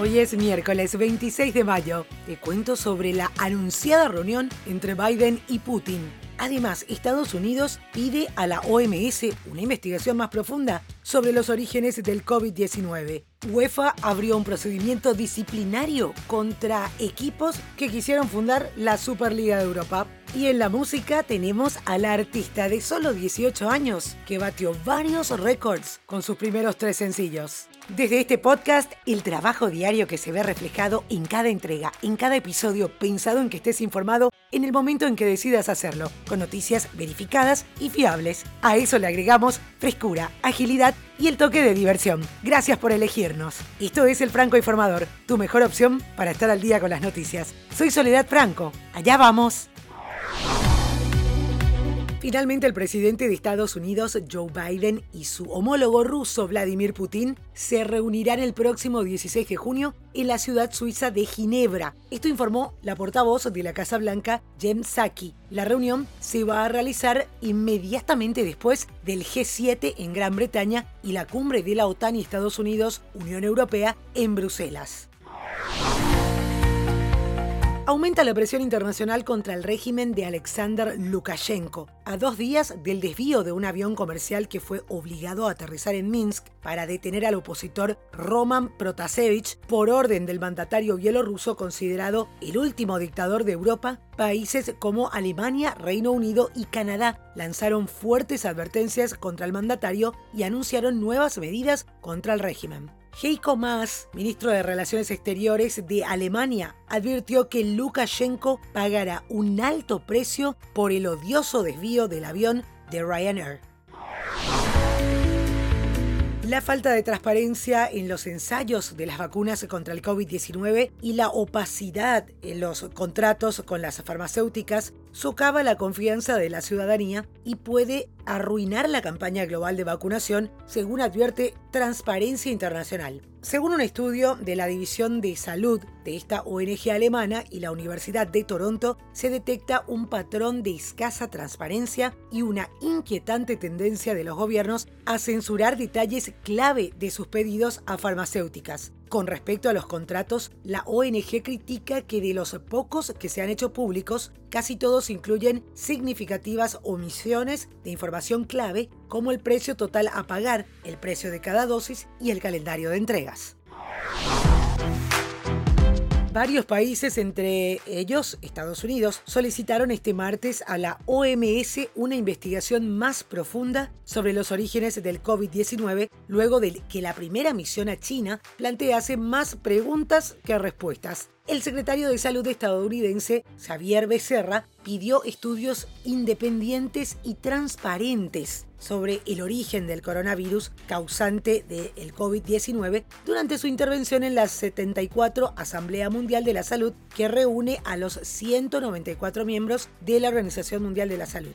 Hoy es miércoles 26 de mayo. Te cuento sobre la anunciada reunión entre Biden y Putin. Además, Estados Unidos pide a la OMS una investigación más profunda sobre los orígenes del COVID-19. UEFA abrió un procedimiento disciplinario contra equipos que quisieron fundar la Superliga de Europa. Y en la música tenemos a la artista de solo 18 años que batió varios récords con sus primeros tres sencillos. Desde este podcast, el trabajo diario que se ve reflejado en cada entrega, en cada episodio, pensado en que estés informado en el momento en que decidas hacerlo, con noticias verificadas y fiables. A eso le agregamos frescura, agilidad y el toque de diversión. Gracias por elegirnos. Esto es El Franco Informador, tu mejor opción para estar al día con las noticias. Soy Soledad Franco. Allá vamos. Finalmente, el presidente de Estados Unidos, Joe Biden, y su homólogo ruso, Vladimir Putin, se reunirán el próximo 16 de junio en la ciudad suiza de Ginebra. Esto informó la portavoz de la Casa Blanca, Jen Psaki. La reunión se va a realizar inmediatamente después del G7 en Gran Bretaña y la cumbre de la OTAN y Estados Unidos, Unión Europea, en Bruselas aumenta la presión internacional contra el régimen de Alexander Lukashenko, a dos días del desvío de un avión comercial que fue obligado a aterrizar en Minsk para detener al opositor Roman Protasevich por orden del mandatario bielorruso considerado el último dictador de Europa, países como Alemania, Reino Unido y Canadá lanzaron fuertes advertencias contra el mandatario y anunciaron nuevas medidas contra el régimen. Heiko Maas, ministro de Relaciones Exteriores de Alemania, advirtió que Lukashenko pagará un alto precio por el odioso desvío del avión de Ryanair. La falta de transparencia en los ensayos de las vacunas contra el COVID-19 y la opacidad en los contratos con las farmacéuticas socava la confianza de la ciudadanía y puede arruinar la campaña global de vacunación, según advierte Transparencia Internacional. Según un estudio de la División de Salud de esta ONG alemana y la Universidad de Toronto, se detecta un patrón de escasa transparencia y una inquietante tendencia de los gobiernos a censurar detalles clave de sus pedidos a farmacéuticas. Con respecto a los contratos, la ONG critica que de los pocos que se han hecho públicos, casi todos incluyen significativas omisiones de información clave como el precio total a pagar, el precio de cada dosis y el calendario de entregas. Varios países, entre ellos Estados Unidos, solicitaron este martes a la OMS una investigación más profunda sobre los orígenes del COVID-19 luego de que la primera misión a China plantease más preguntas que respuestas el secretario de Salud estadounidense, Xavier Becerra, pidió estudios independientes y transparentes sobre el origen del coronavirus causante del COVID-19 durante su intervención en la 74 Asamblea Mundial de la Salud que reúne a los 194 miembros de la Organización Mundial de la Salud.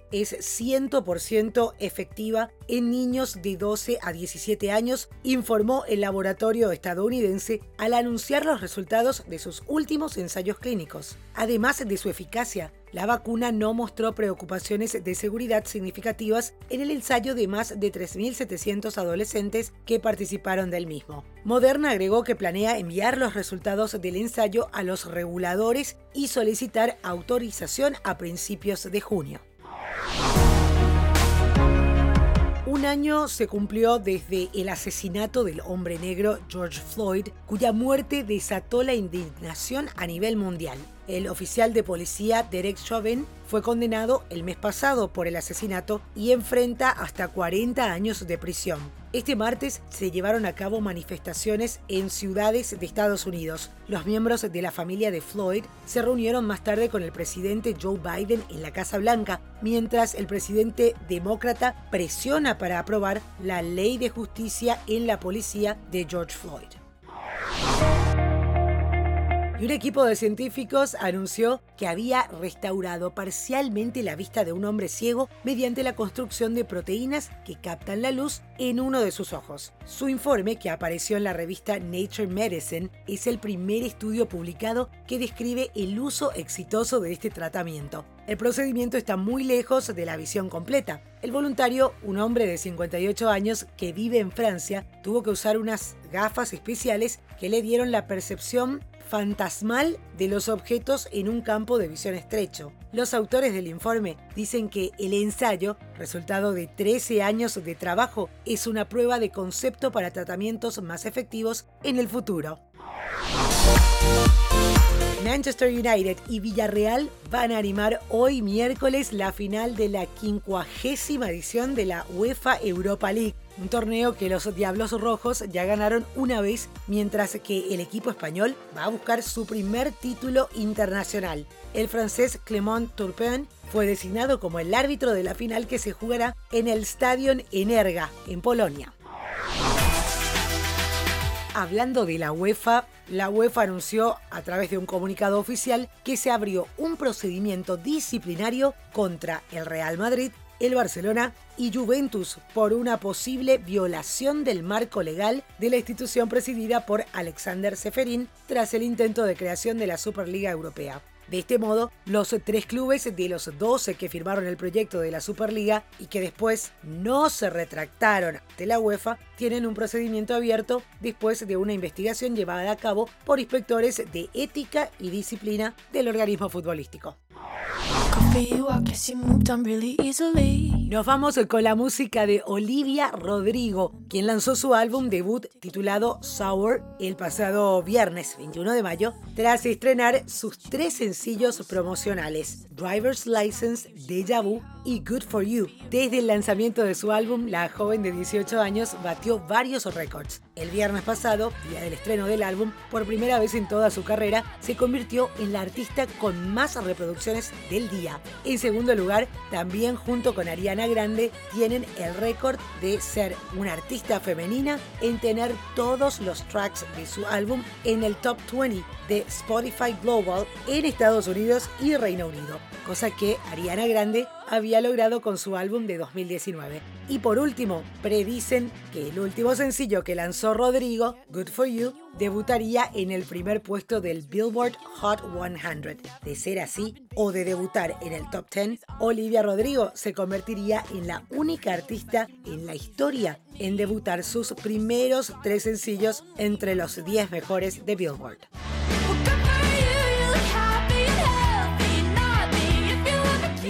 es 100% efectiva en niños de 12 a 17 años, informó el laboratorio estadounidense al anunciar los resultados de sus últimos ensayos clínicos. Además de su eficacia, la vacuna no mostró preocupaciones de seguridad significativas en el ensayo de más de 3.700 adolescentes que participaron del mismo. Moderna agregó que planea enviar los resultados del ensayo a los reguladores y solicitar autorización a principios de junio. Un año se cumplió desde el asesinato del hombre negro George Floyd, cuya muerte desató la indignación a nivel mundial. El oficial de policía Derek Chauvin fue condenado el mes pasado por el asesinato y enfrenta hasta 40 años de prisión. Este martes se llevaron a cabo manifestaciones en ciudades de Estados Unidos. Los miembros de la familia de Floyd se reunieron más tarde con el presidente Joe Biden en la Casa Blanca, mientras el presidente demócrata presiona para aprobar la ley de justicia en la policía de George Floyd. Y un equipo de científicos anunció que había restaurado parcialmente la vista de un hombre ciego mediante la construcción de proteínas que captan la luz en uno de sus ojos. Su informe, que apareció en la revista Nature Medicine, es el primer estudio publicado que describe el uso exitoso de este tratamiento. El procedimiento está muy lejos de la visión completa. El voluntario, un hombre de 58 años que vive en Francia, tuvo que usar unas gafas especiales que le dieron la percepción fantasmal de los objetos en un campo de visión estrecho. Los autores del informe dicen que el ensayo, resultado de 13 años de trabajo, es una prueba de concepto para tratamientos más efectivos en el futuro. Manchester United y Villarreal van a animar hoy miércoles la final de la quincuagésima edición de la UEFA Europa League un torneo que los Diablos Rojos ya ganaron una vez, mientras que el equipo español va a buscar su primer título internacional. El francés Clément Turpin fue designado como el árbitro de la final que se jugará en el Stadion Energa, en Polonia. Hablando de la UEFA, la UEFA anunció a través de un comunicado oficial que se abrió un procedimiento disciplinario contra el Real Madrid el Barcelona y Juventus por una posible violación del marco legal de la institución presidida por Alexander Seferin tras el intento de creación de la Superliga Europea. De este modo, los tres clubes de los 12 que firmaron el proyecto de la Superliga y que después no se retractaron de la UEFA tienen un procedimiento abierto después de una investigación llevada a cabo por inspectores de ética y disciplina del organismo futbolístico. Nos vamos con la música de Olivia Rodrigo, quien lanzó su álbum debut titulado Sour el pasado viernes 21 de mayo, tras estrenar sus tres sencillos promocionales, Driver's License, Deja Vu y Good For You. Desde el lanzamiento de su álbum, la joven de 18 años batió varios récords. El viernes pasado, día del estreno del álbum, por primera vez en toda su carrera, se convirtió en la artista con más reproducciones del día. En segundo lugar, también junto con Ariana Grande, tienen el récord de ser una artista femenina en tener todos los tracks de su álbum en el top 20 de Spotify Global en Estados Unidos y Reino Unido, cosa que Ariana Grande había logrado con su álbum de 2019. Y por último, predicen que el último sencillo que lanzó Rodrigo, Good For You, debutaría en el primer puesto del Billboard Hot 100. De ser así, o de debutar en el top 10, Olivia Rodrigo se convertiría en la única artista en la historia en debutar sus primeros tres sencillos entre los 10 mejores de Billboard.